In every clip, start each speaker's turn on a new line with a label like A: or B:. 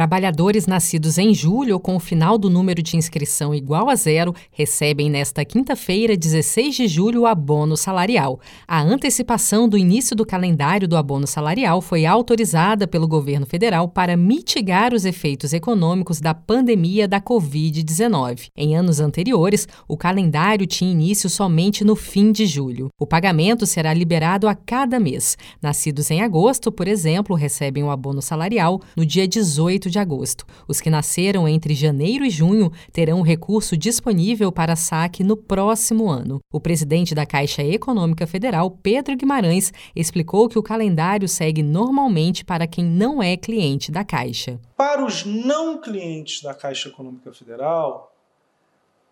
A: Trabalhadores nascidos em julho ou com o final do número de inscrição igual a zero recebem nesta quinta-feira, 16 de julho, o abono salarial. A antecipação do início do calendário do abono salarial foi autorizada pelo governo federal para mitigar os efeitos econômicos da pandemia da Covid-19. Em anos anteriores, o calendário tinha início somente no fim de julho. O pagamento será liberado a cada mês. Nascidos em agosto, por exemplo, recebem o abono salarial no dia 18 de agosto. Os que nasceram entre janeiro e junho terão o recurso disponível para saque no próximo ano. O presidente da Caixa Econômica Federal, Pedro Guimarães, explicou que o calendário segue normalmente para quem não é cliente da Caixa.
B: Para os não clientes da Caixa Econômica Federal,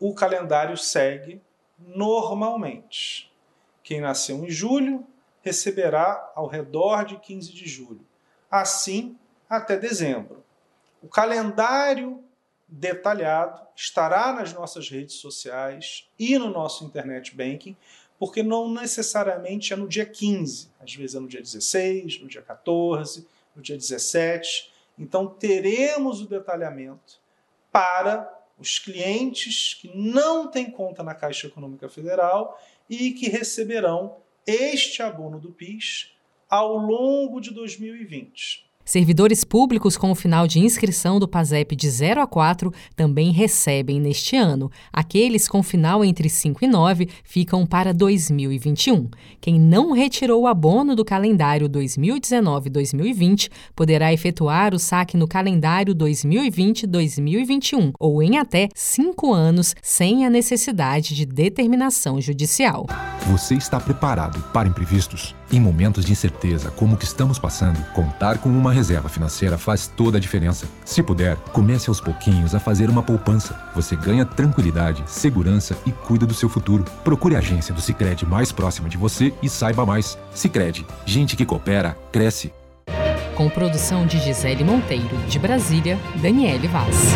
B: o calendário segue normalmente. Quem nasceu em julho receberá ao redor de 15 de julho. Assim, até dezembro. O calendário detalhado estará nas nossas redes sociais e no nosso internet banking, porque não necessariamente é no dia 15, às vezes é no dia 16, no dia 14, no dia 17. Então teremos o detalhamento para os clientes que não têm conta na Caixa Econômica Federal e que receberão este abono do PIS ao longo de 2020.
A: Servidores públicos com o final de inscrição do PASEP de 0 a 4 também recebem neste ano. Aqueles com final entre 5 e 9 ficam para 2021. Quem não retirou o abono do calendário 2019-2020 poderá efetuar o saque no calendário 2020-2021 ou em até 5 anos sem a necessidade de determinação judicial.
C: Você está preparado para imprevistos? Em momentos de incerteza como o que estamos passando, contar com uma reserva financeira faz toda a diferença. Se puder, comece aos pouquinhos a fazer uma poupança. Você ganha tranquilidade, segurança e cuida do seu futuro. Procure a agência do Sicredi mais próxima de você e saiba mais. Sicredi, gente que coopera cresce.
A: Com produção de Gisele Monteiro, de Brasília, Daniele Vaz.